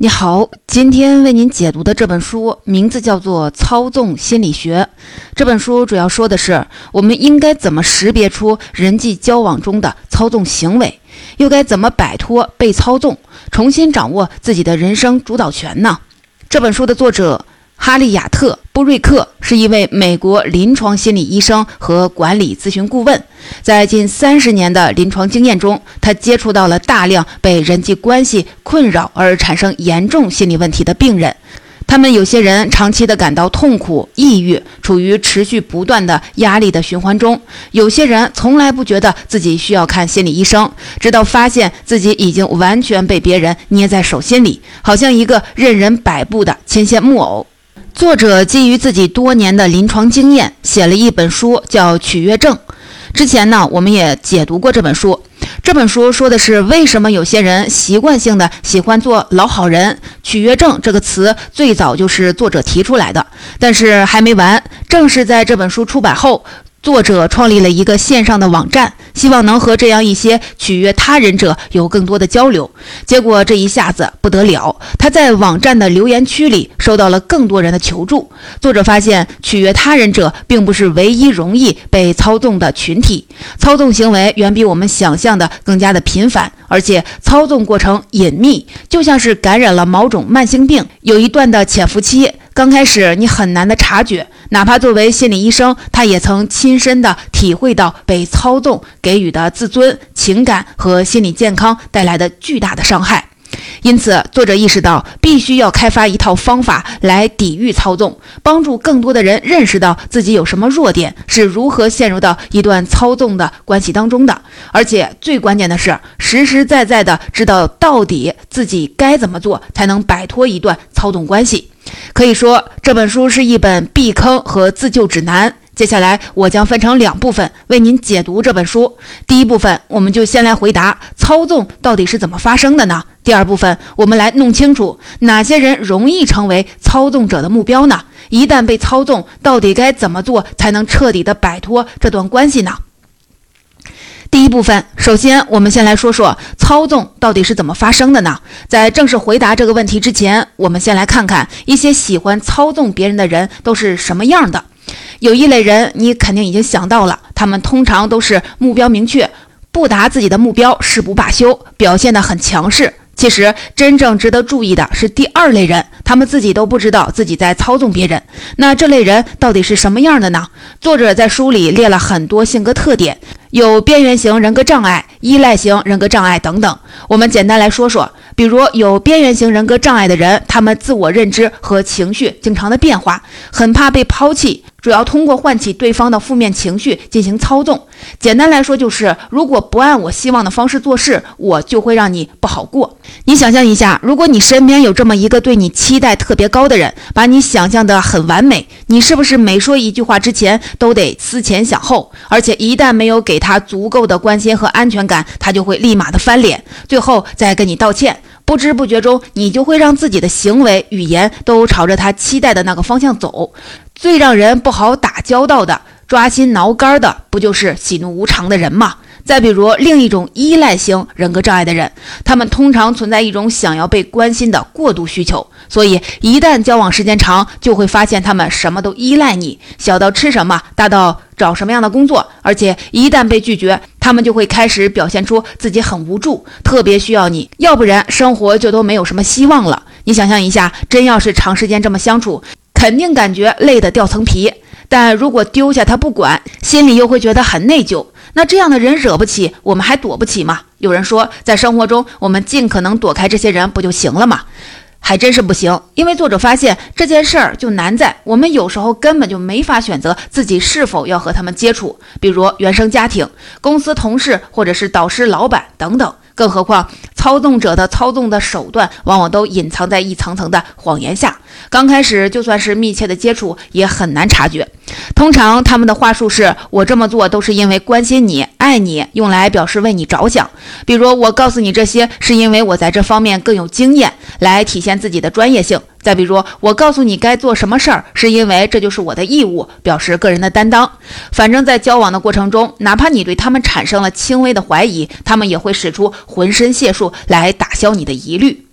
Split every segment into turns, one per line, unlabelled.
你好，今天为您解读的这本书名字叫做《操纵心理学》。这本书主要说的是我们应该怎么识别出人际交往中的操纵行为，又该怎么摆脱被操纵，重新掌握自己的人生主导权呢？这本书的作者。哈利亚特·布瑞克是一位美国临床心理医生和管理咨询顾问，在近三十年的临床经验中，他接触到了大量被人际关系困扰而产生严重心理问题的病人。他们有些人长期的感到痛苦、抑郁，处于持续不断的压力的循环中；有些人从来不觉得自己需要看心理医生，直到发现自己已经完全被别人捏在手心里，好像一个任人摆布的牵线木偶。作者基于自己多年的临床经验，写了一本书，叫《取悦症》。之前呢，我们也解读过这本书。这本书说的是为什么有些人习惯性的喜欢做老好人。取悦症这个词最早就是作者提出来的，但是还没完。正是在这本书出版后。作者创立了一个线上的网站，希望能和这样一些取悦他人者有更多的交流。结果这一下子不得了，他在网站的留言区里收到了更多人的求助。作者发现，取悦他人者并不是唯一容易被操纵的群体，操纵行为远比我们想象的更加的频繁，而且操纵过程隐秘，就像是感染了某种慢性病，有一段的潜伏期。刚开始你很难的察觉，哪怕作为心理医生，他也曾亲身的体会到被操纵给予的自尊、情感和心理健康带来的巨大的伤害。因此，作者意识到必须要开发一套方法来抵御操纵，帮助更多的人认识到自己有什么弱点，是如何陷入到一段操纵的关系当中的，而且最关键的是实实在在的知道到底自己该怎么做才能摆脱一段操纵关系。可以说，这本书是一本避坑和自救指南。接下来，我将分成两部分为您解读这本书。第一部分，我们就先来回答操纵到底是怎么发生的呢？第二部分，我们来弄清楚哪些人容易成为操纵者的目标呢？一旦被操纵，到底该怎么做才能彻底的摆脱这段关系呢？第一部分，首先我们先来说说操纵到底是怎么发生的呢？在正式回答这个问题之前，我们先来看看一些喜欢操纵别人的人都是什么样的。有一类人，你肯定已经想到了，他们通常都是目标明确，不达自己的目标誓不罢休，表现得很强势。其实，真正值得注意的是第二类人，他们自己都不知道自己在操纵别人。那这类人到底是什么样的呢？作者在书里列了很多性格特点。有边缘型人格障碍、依赖型人格障碍等等。我们简单来说说，比如有边缘型人格障碍的人，他们自我认知和情绪经常的变化，很怕被抛弃。主要通过唤起对方的负面情绪进行操纵。简单来说，就是如果不按我希望的方式做事，我就会让你不好过。你想象一下，如果你身边有这么一个对你期待特别高的人，把你想象的很完美，你是不是每说一句话之前都得思前想后？而且一旦没有给他足够的关心和安全感，他就会立马的翻脸，最后再跟你道歉。不知不觉中，你就会让自己的行为、语言都朝着他期待的那个方向走。最让人不好打交道的、抓心挠肝的，不就是喜怒无常的人吗？再比如另一种依赖型人格障碍的人，他们通常存在一种想要被关心的过度需求，所以一旦交往时间长，就会发现他们什么都依赖你，小到吃什么，大到找什么样的工作。而且一旦被拒绝，他们就会开始表现出自己很无助，特别需要你，要不然生活就都没有什么希望了。你想象一下，真要是长时间这么相处，肯定感觉累得掉层皮。但如果丢下他不管，心里又会觉得很内疚。那这样的人惹不起，我们还躲不起吗？有人说，在生活中我们尽可能躲开这些人不就行了吗？还真是不行，因为作者发现这件事儿就难在我们有时候根本就没法选择自己是否要和他们接触，比如原生家庭、公司同事或者是导师、老板等等。更何况，操纵者的操纵的手段往往都隐藏在一层层的谎言下。刚开始就算是密切的接触，也很难察觉。通常他们的话术是：“我这么做都是因为关心你、爱你，用来表示为你着想。”比如，我告诉你这些，是因为我在这方面更有经验，来体现自己的专业性。再比如，我告诉你该做什么事儿，是因为这就是我的义务，表示个人的担当。反正，在交往的过程中，哪怕你对他们产生了轻微的怀疑，他们也会使出浑身解数来打消你的疑虑。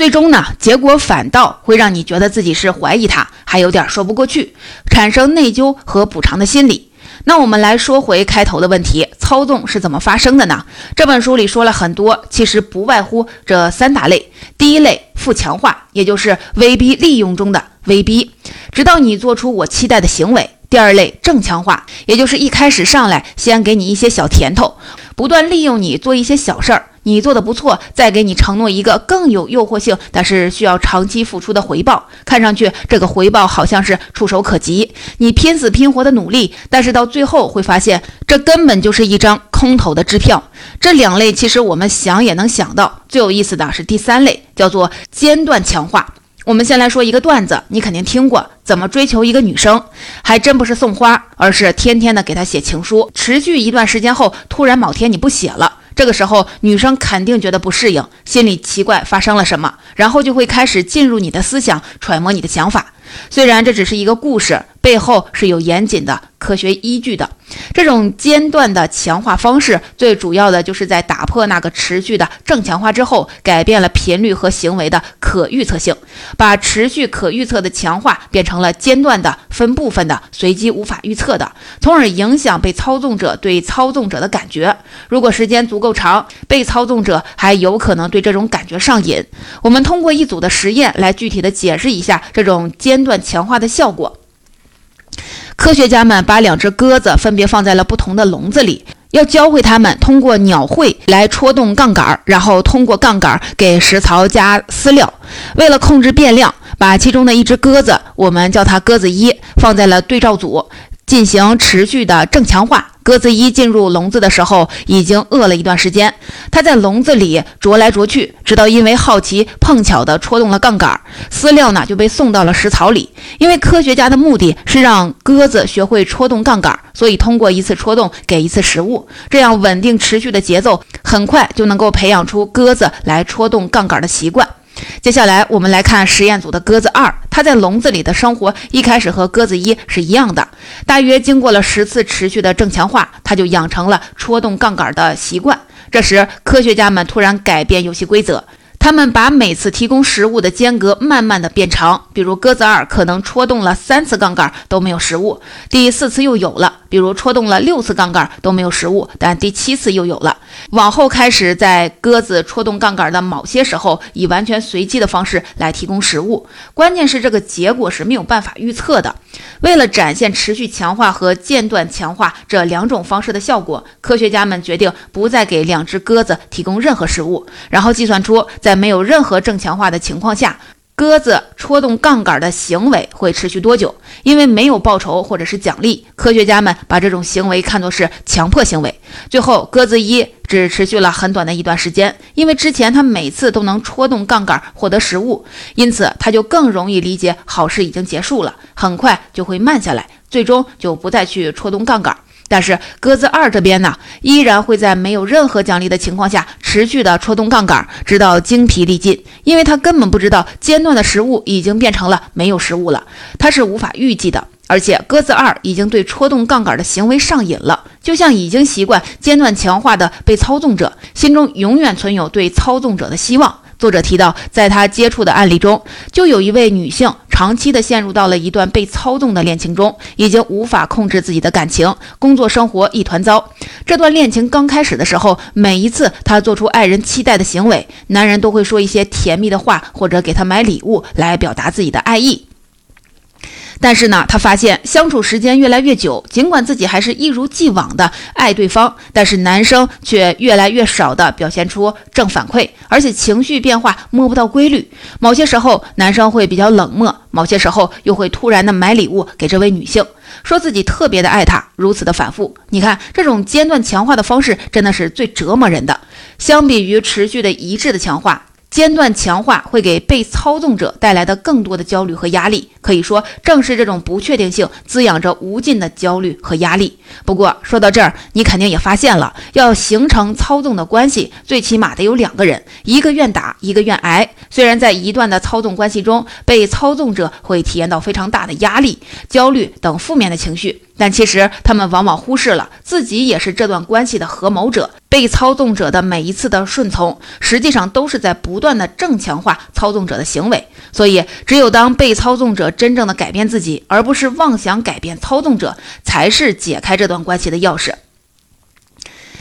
最终呢，结果反倒会让你觉得自己是怀疑他，还有点说不过去，产生内疚和补偿的心理。那我们来说回开头的问题，操纵是怎么发生的呢？这本书里说了很多，其实不外乎这三大类。第一类负强化，也就是威逼利用中的威逼，直到你做出我期待的行为。第二类正强化，也就是一开始上来先给你一些小甜头，不断利用你做一些小事儿。你做的不错，再给你承诺一个更有诱惑性，但是需要长期付出的回报。看上去这个回报好像是触手可及，你拼死拼活的努力，但是到最后会发现，这根本就是一张空头的支票。这两类其实我们想也能想到，最有意思的是第三类，叫做间断强化。我们先来说一个段子，你肯定听过，怎么追求一个女生，还真不是送花，而是天天的给她写情书，持续一段时间后，突然某天你不写了。这个时候，女生肯定觉得不适应，心里奇怪发生了什么，然后就会开始进入你的思想，揣摩你的想法。虽然这只是一个故事，背后是有严谨的科学依据的。这种间断的强化方式，最主要的就是在打破那个持续的正强化之后，改变了频率和行为的可预测性，把持续可预测的强化变成了间断的分部分的随机无法预测的，从而影响被操纵者对操纵者的感觉。如果时间足够长，被操纵者还有可能对这种感觉上瘾。我们通过一组的实验来具体的解释一下这种间断强化的效果。科学家们把两只鸽子分别放在了不同的笼子里，要教会它们通过鸟喙来戳动杠杆，然后通过杠杆给食槽加饲料。为了控制变量，把其中的一只鸽子，我们叫它鸽子一，放在了对照组，进行持续的正强化。鸽子一进入笼子的时候，已经饿了一段时间。它在笼子里啄来啄去，直到因为好奇碰巧地戳动了杠杆，饲料呢就被送到了食槽里。因为科学家的目的是让鸽子学会戳动杠杆，所以通过一次戳动给一次食物，这样稳定持续的节奏，很快就能够培养出鸽子来戳动杠杆的习惯。接下来，我们来看实验组的鸽子二，它在笼子里的生活一开始和鸽子一是一样的。大约经过了十次持续的正强化，它就养成了戳动杠杆的习惯。这时，科学家们突然改变游戏规则。他们把每次提供食物的间隔慢慢的变长，比如鸽子二可能戳动了三次杠杆都没有食物，第四次又有了；比如戳动了六次杠杆都没有食物，但第七次又有了。往后开始在鸽子戳动杠杆的某些时候，以完全随机的方式来提供食物。关键是这个结果是没有办法预测的。为了展现持续强化和间断强化这两种方式的效果，科学家们决定不再给两只鸽子提供任何食物，然后计算出在在没有任何正强化的情况下。鸽子戳动杠杆的行为会持续多久？因为没有报酬或者是奖励，科学家们把这种行为看作是强迫行为。最后，鸽子一只持续了很短的一段时间，因为之前它每次都能戳动杠杆获得食物，因此它就更容易理解好事已经结束了，很快就会慢下来，最终就不再去戳动杠杆。但是鸽子二这边呢，依然会在没有任何奖励的情况下持续的戳动杠杆，直到精疲力尽。因为他根本不知道间断的食物已经变成了没有食物了，他是无法预计的。而且鸽子二已经对戳动杠杆的行为上瘾了，就像已经习惯间断强化的被操纵者，心中永远存有对操纵者的希望。作者提到，在他接触的案例中，就有一位女性长期的陷入到了一段被操纵的恋情中，已经无法控制自己的感情，工作生活一团糟。这段恋情刚开始的时候，每一次她做出爱人期待的行为，男人都会说一些甜蜜的话，或者给她买礼物来表达自己的爱意。但是呢，他发现相处时间越来越久，尽管自己还是一如既往的爱对方，但是男生却越来越少的表现出正反馈，而且情绪变化摸不到规律。某些时候男生会比较冷漠，某些时候又会突然的买礼物给这位女性，说自己特别的爱她。如此的反复，你看这种间断强化的方式真的是最折磨人的。相比于持续的一致的强化。间断强化会给被操纵者带来的更多的焦虑和压力，可以说正是这种不确定性滋养着无尽的焦虑和压力。不过说到这儿，你肯定也发现了，要形成操纵的关系，最起码得有两个人，一个愿打，一个愿挨。虽然在一段的操纵关系中，被操纵者会体验到非常大的压力、焦虑等负面的情绪。但其实他们往往忽视了自己也是这段关系的合谋者。被操纵者的每一次的顺从，实际上都是在不断的正强化操纵者的行为。所以，只有当被操纵者真正的改变自己，而不是妄想改变操纵者，才是解开这段关系的钥匙。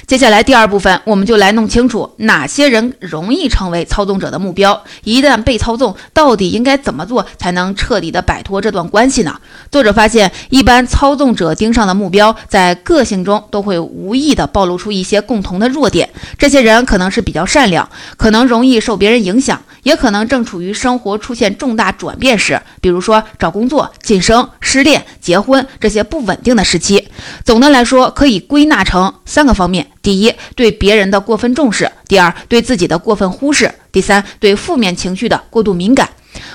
接下来第二部分，我们就来弄清楚哪些人容易成为操纵者的目标。一旦被操纵，到底应该怎么做才能彻底的摆脱这段关系呢？作者发现，一般操纵者盯上的目标，在个性中都会无意的暴露出一些共同的弱点。这些人可能是比较善良，可能容易受别人影响，也可能正处于生活出现重大转变时，比如说找工作、晋升、失恋、结婚这些不稳定的时期。总的来说，可以归纳成三个方面。第一，对别人的过分重视；第二，对自己的过分忽视；第三，对负面情绪的过度敏感。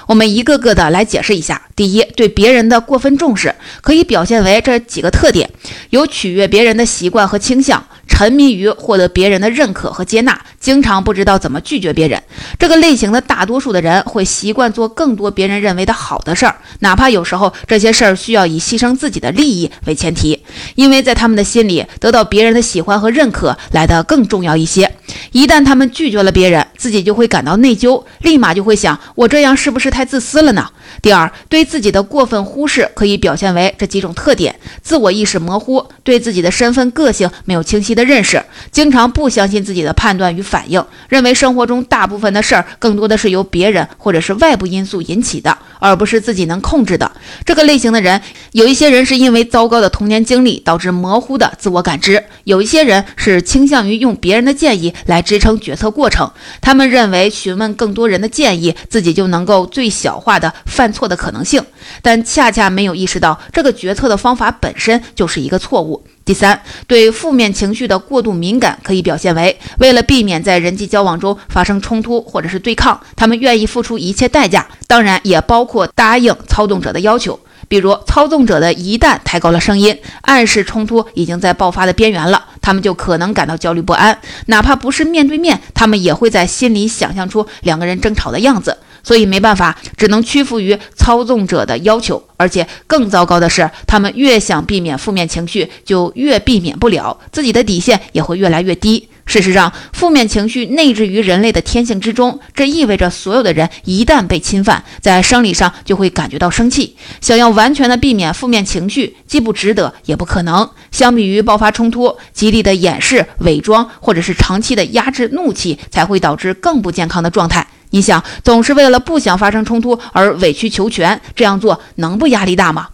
我们一个个的来解释一下。第一，对别人的过分重视，可以表现为这几个特点：有取悦别人的习惯和倾向。沉迷于获得别人的认可和接纳，经常不知道怎么拒绝别人。这个类型的大多数的人会习惯做更多别人认为的好的事儿，哪怕有时候这些事儿需要以牺牲自己的利益为前提，因为在他们的心里，得到别人的喜欢和认可来得更重要一些。一旦他们拒绝了别人，自己就会感到内疚，立马就会想：我这样是不是太自私了呢？第二，对自己的过分忽视可以表现为这几种特点：自我意识模糊，对自己的身份、个性没有清晰的认识，经常不相信自己的判断与反应，认为生活中大部分的事儿更多的是由别人或者是外部因素引起的，而不是自己能控制的。这个类型的人，有一些人是因为糟糕的童年经历导致模糊的自我感知，有一些人是倾向于用别人的建议来支撑决策过程，他们认为询问更多人的建议，自己就能够最小化的犯错的可能性，但恰恰没有意识到这个决策的方法本身就是一个错误。第三，对负面情绪的过度敏感可以表现为，为了避免在人际交往中发生冲突或者是对抗，他们愿意付出一切代价，当然也包括答应操纵者的要求。比如，操纵者的一旦抬高了声音，暗示冲突已经在爆发的边缘了，他们就可能感到焦虑不安，哪怕不是面对面，他们也会在心里想象出两个人争吵的样子。所以没办法，只能屈服于操纵者的要求。而且更糟糕的是，他们越想避免负面情绪，就越避免不了，自己的底线也会越来越低。事实上，负面情绪内置于人类的天性之中，这意味着所有的人一旦被侵犯，在生理上就会感觉到生气。想要完全的避免负面情绪，既不值得，也不可能。相比于爆发冲突，极力的掩饰、伪装，或者是长期的压制怒气，才会导致更不健康的状态。你想，总是为了不想发生冲突而委曲求全，这样做能不压力大吗？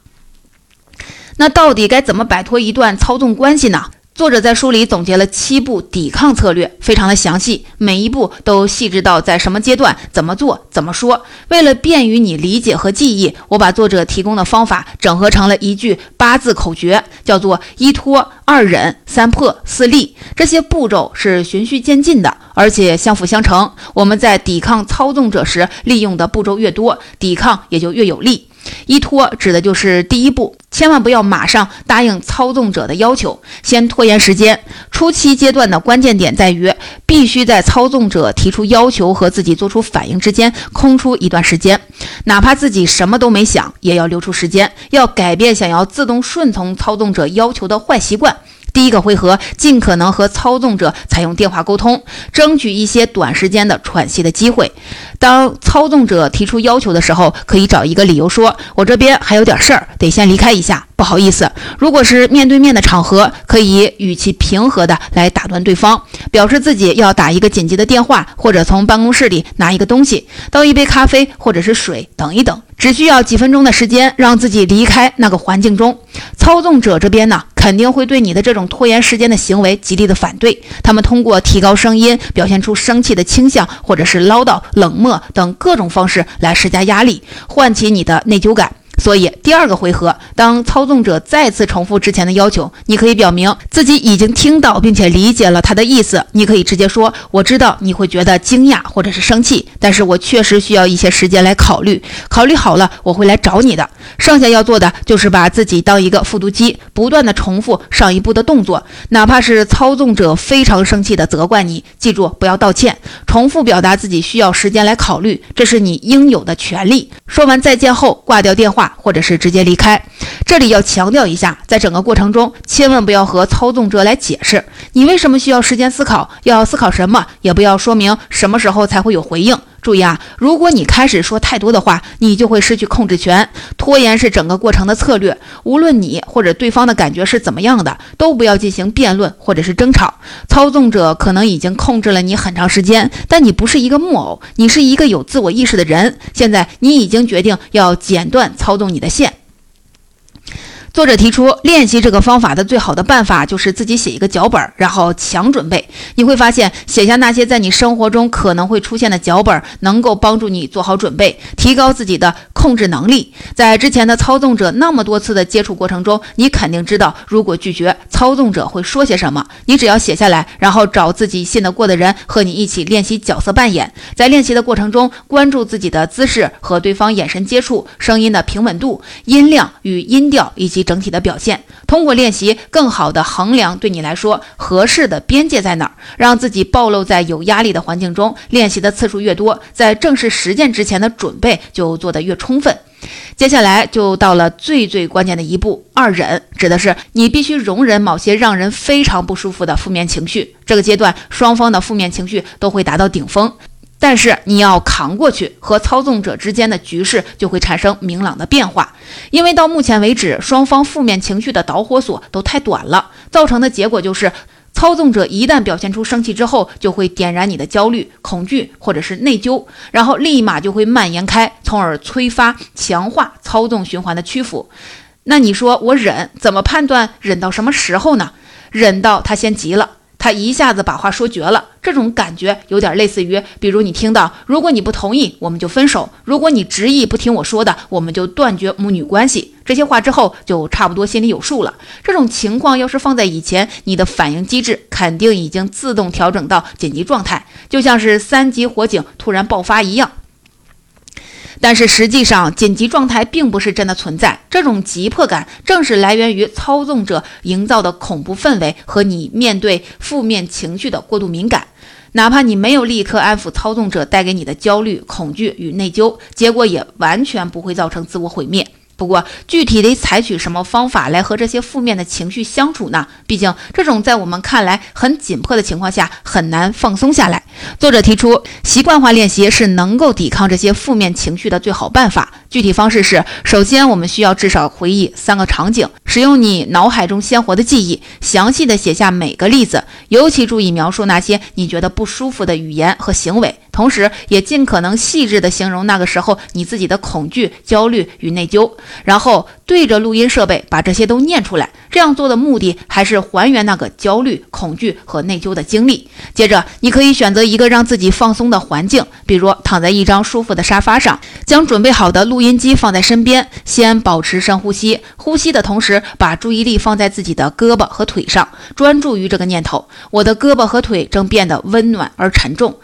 那到底该怎么摆脱一段操纵关系呢？作者在书里总结了七步抵抗策略，非常的详细，每一步都细致到在什么阶段怎么做怎么说。为了便于你理解和记忆，我把作者提供的方法整合成了一句八字口诀，叫做一拖二忍三破四立。这些步骤是循序渐进的，而且相辅相成。我们在抵抗操纵者时，利用的步骤越多，抵抗也就越有力。依托指的就是第一步，千万不要马上答应操纵者的要求，先拖延时间。初期阶段的关键点在于，必须在操纵者提出要求和自己做出反应之间空出一段时间，哪怕自己什么都没想，也要留出时间，要改变想要自动顺从操纵者要求的坏习惯。第一个回合，尽可能和操纵者采用电话沟通，争取一些短时间的喘息的机会。当操纵者提出要求的时候，可以找一个理由说：“我这边还有点事儿，得先离开一下。”不好意思，如果是面对面的场合，可以语气平和的来打断对方，表示自己要打一个紧急的电话，或者从办公室里拿一个东西，倒一杯咖啡或者是水，等一等，只需要几分钟的时间，让自己离开那个环境中。操纵者这边呢，肯定会对你的这种拖延时间的行为极力的反对，他们通过提高声音，表现出生气的倾向，或者是唠叨、冷漠等各种方式来施加压力，唤起你的内疚感。所以，第二个回合，当操纵者再次重复之前的要求，你可以表明自己已经听到并且理解了他的意思。你可以直接说：“我知道你会觉得惊讶或者是生气，但是我确实需要一些时间来考虑。考虑好了，我会来找你的。剩下要做的就是把自己当一个复读机，不断的重复上一步的动作，哪怕是操纵者非常生气的责怪你，记住不要道歉，重复表达自己需要时间来考虑，这是你应有的权利。说完再见后，挂掉电话。或者是直接离开。这里要强调一下，在整个过程中，千万不要和操纵者来解释你为什么需要时间思考，要思考什么，也不要说明什么时候才会有回应。注意啊，如果你开始说太多的话，你就会失去控制权。拖延是整个过程的策略，无论你或者对方的感觉是怎么样的，都不要进行辩论或者是争吵。操纵者可能已经控制了你很长时间，但你不是一个木偶，你是一个有自我意识的人。现在你已经决定要剪断操纵你的线。作者提出，练习这个方法的最好的办法就是自己写一个脚本，然后强准备。你会发现，写下那些在你生活中可能会出现的脚本，能够帮助你做好准备，提高自己的控制能力。在之前的操纵者那么多次的接触过程中，你肯定知道，如果拒绝操纵者会说些什么。你只要写下来，然后找自己信得过的人和你一起练习角色扮演。在练习的过程中，关注自己的姿势和对方眼神接触、声音的平稳度、音量与音调以及。整体的表现，通过练习更好的衡量对你来说合适的边界在哪儿，让自己暴露在有压力的环境中。练习的次数越多，在正式实践之前的准备就做得越充分。接下来就到了最最关键的一步，二忍，指的是你必须容忍某些让人非常不舒服的负面情绪。这个阶段，双方的负面情绪都会达到顶峰。但是你要扛过去，和操纵者之间的局势就会产生明朗的变化。因为到目前为止，双方负面情绪的导火索都太短了，造成的结果就是，操纵者一旦表现出生气之后，就会点燃你的焦虑、恐惧或者是内疚，然后立马就会蔓延开，从而催发、强化操纵循环的屈服。那你说我忍，怎么判断忍到什么时候呢？忍到他先急了。他一下子把话说绝了，这种感觉有点类似于，比如你听到，如果你不同意，我们就分手；如果你执意不听我说的，我们就断绝母女关系。这些话之后，就差不多心里有数了。这种情况要是放在以前，你的反应机制肯定已经自动调整到紧急状态，就像是三级火警突然爆发一样。但是实际上，紧急状态并不是真的存在。这种急迫感正是来源于操纵者营造的恐怖氛围和你面对负面情绪的过度敏感。哪怕你没有立刻安抚操纵者带给你的焦虑、恐惧与内疚，结果也完全不会造成自我毁灭。不过，具体得采取什么方法来和这些负面的情绪相处呢？毕竟，这种在我们看来很紧迫的情况下，很难放松下来。作者提出，习惯化练习是能够抵抗这些负面情绪的最好办法。具体方式是：首先，我们需要至少回忆三个场景，使用你脑海中鲜活的记忆，详细的写下每个例子，尤其注意描述那些你觉得不舒服的语言和行为。同时，也尽可能细致地形容那个时候你自己的恐惧、焦虑与内疚，然后对着录音设备把这些都念出来。这样做的目的还是还原那个焦虑、恐惧和内疚的经历。接着，你可以选择一个让自己放松的环境，比如躺在一张舒服的沙发上，将准备好的录音机放在身边，先保持深呼吸，呼吸的同时把注意力放在自己的胳膊和腿上，专注于这个念头：我的胳膊和腿正变得温暖而沉重。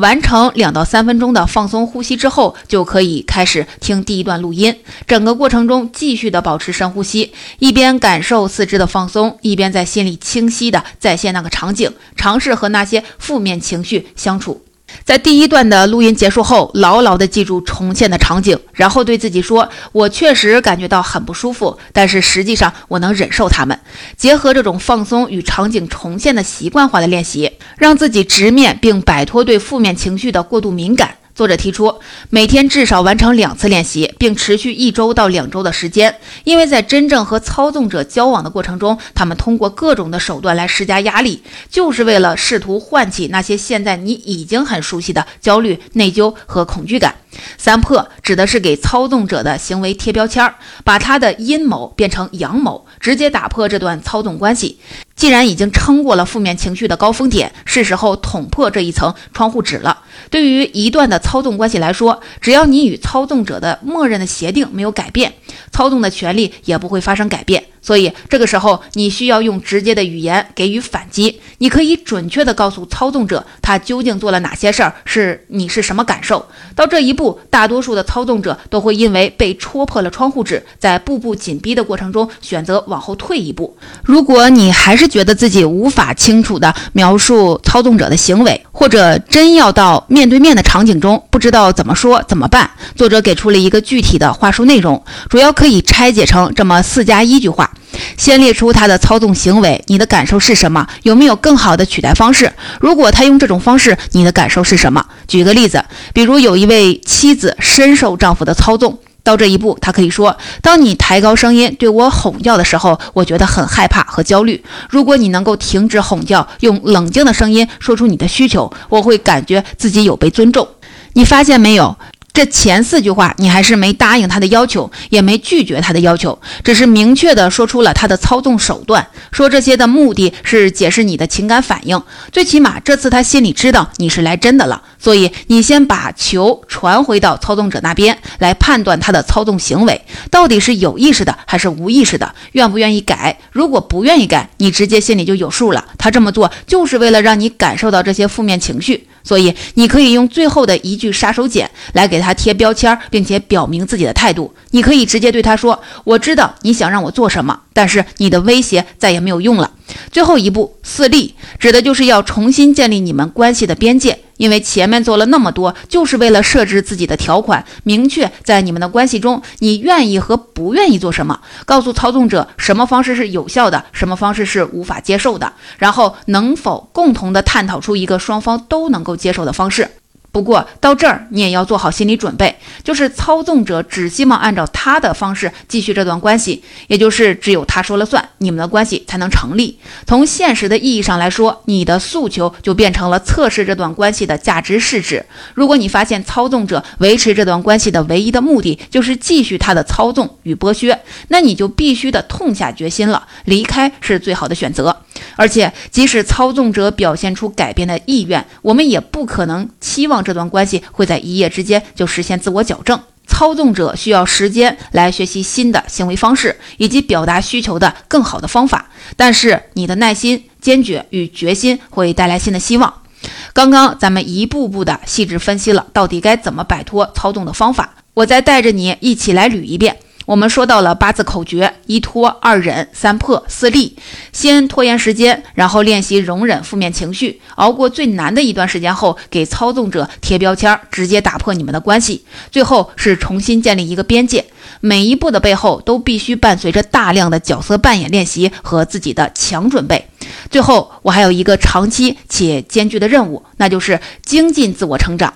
完成两到三分钟的放松呼吸之后，就可以开始听第一段录音。整个过程中继续的保持深呼吸，一边感受四肢的放松，一边在心里清晰的再现那个场景，尝试和那些负面情绪相处。在第一段的录音结束后，牢牢地记住重现的场景，然后对自己说：“我确实感觉到很不舒服，但是实际上我能忍受他们。”结合这种放松与场景重现的习惯化的练习，让自己直面并摆脱对负面情绪的过度敏感。作者提出，每天至少完成两次练习，并持续一周到两周的时间。因为在真正和操纵者交往的过程中，他们通过各种的手段来施加压力，就是为了试图唤起那些现在你已经很熟悉的焦虑、内疚和恐惧感。三破指的是给操纵者的行为贴标签儿，把他的阴谋变成阳谋，直接打破这段操纵关系。既然已经撑过了负面情绪的高峰点，是时候捅破这一层窗户纸了。对于一段的操纵关系来说，只要你与操纵者的默认的协定没有改变，操纵的权利也不会发生改变。所以这个时候，你需要用直接的语言给予反击。你可以准确地告诉操纵者，他究竟做了哪些事儿，是你是什么感受。到这一步，大多数的操纵者都会因为被戳破了窗户纸，在步步紧逼的过程中选择往后退一步。如果你还是觉得自己无法清楚地描述操纵者的行为，或者真要到面对面的场景中，不知道怎么说怎么办？作者给出了一个具体的话术内容，主要可以拆解成这么四加一句话：先列出他的操纵行为，你的感受是什么？有没有更好的取代方式？如果他用这种方式，你的感受是什么？举个例子，比如有一位妻子深受丈夫的操纵。到这一步，他可以说：“当你抬高声音对我吼叫的时候，我觉得很害怕和焦虑。如果你能够停止吼叫，用冷静的声音说出你的需求，我会感觉自己有被尊重。”你发现没有？这前四句话，你还是没答应他的要求，也没拒绝他的要求，只是明确的说出了他的操纵手段。说这些的目的是解释你的情感反应，最起码这次他心里知道你是来真的了。所以你先把球传回到操纵者那边，来判断他的操纵行为到底是有意识的还是无意识的，愿不愿意改。如果不愿意改，你直接心里就有数了。他这么做就是为了让你感受到这些负面情绪。所以，你可以用最后的一句杀手锏来给他贴标签，并且表明自己的态度。你可以直接对他说：“我知道你想让我做什么，但是你的威胁再也没有用了。”最后一步四立，指的就是要重新建立你们关系的边界。因为前面做了那么多，就是为了设置自己的条款，明确在你们的关系中，你愿意和不愿意做什么，告诉操纵者什么方式是有效的，什么方式是无法接受的，然后能否共同的探讨出一个双方都能够接受的方式。不过到这儿，你也要做好心理准备，就是操纵者只希望按照他的方式继续这段关系，也就是只有他说了算，你们的关系才能成立。从现实的意义上来说，你的诉求就变成了测试这段关系的价值试纸。如果你发现操纵者维持这段关系的唯一的目的就是继续他的操纵与剥削，那你就必须的痛下决心了，离开是最好的选择。而且，即使操纵者表现出改变的意愿，我们也不可能期望这段关系会在一夜之间就实现自我矫正。操纵者需要时间来学习新的行为方式以及表达需求的更好的方法。但是，你的耐心、坚决与决心会带来新的希望。刚刚咱们一步步的细致分析了到底该怎么摆脱操纵的方法，我再带着你一起来捋一遍。我们说到了八字口诀：一拖、二忍、三破、四立。先拖延时间，然后练习容忍负面情绪，熬过最难的一段时间后，给操纵者贴标签，直接打破你们的关系。最后是重新建立一个边界。每一步的背后都必须伴随着大量的角色扮演练习和自己的强准备。最后，我还有一个长期且艰巨的任务，那就是精进自我成长。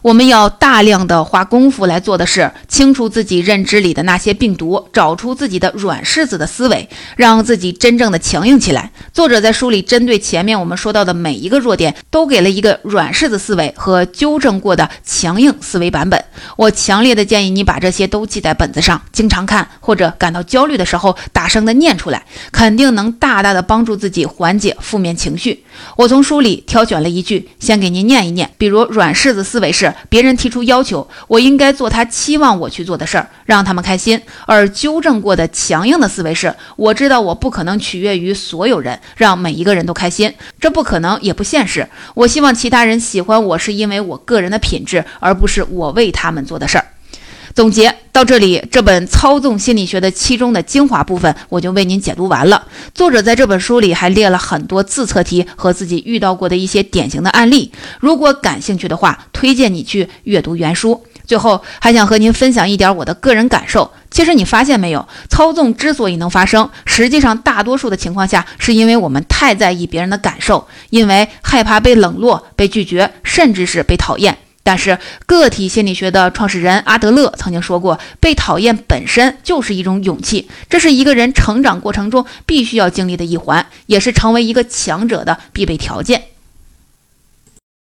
我们要大量的花功夫来做的是清除自己认知里的那些病毒，找出自己的软柿子的思维，让自己真正的强硬起来。作者在书里针对前面我们说到的每一个弱点，都给了一个软柿子思维和纠正过的强硬思维版本。我强烈的建议你把这些都记在本子上，经常看，或者感到焦虑的时候大声的念出来，肯定能大大的帮助自己缓解负面情绪。我从书里挑选了一句，先给您念一念，比如软柿子思维是。别人提出要求，我应该做他期望我我去做的事儿，让他们开心。而纠正过的强硬的思维是，我知道我不可能取悦于所有人，让每一个人都开心，这不可能也不现实。我希望其他人喜欢我是因为我个人的品质，而不是我为他们做的事儿。总结到这里，这本操纵心理学的其中的精华部分，我就为您解读完了。作者在这本书里还列了很多自测题和自己遇到过的一些典型的案例。如果感兴趣的话，推荐你去阅读原书。最后，还想和您分享一点我的个人感受。其实你发现没有，操纵之所以能发生，实际上大多数的情况下，是因为我们太在意别人的感受，因为害怕被冷落、被拒绝，甚至是被讨厌。但是，个体心理学的创始人阿德勒曾经说过，被讨厌本身就是一种勇气，这是一个人成长过程中必须要经历的一环，也是成为一个强者的必备条件。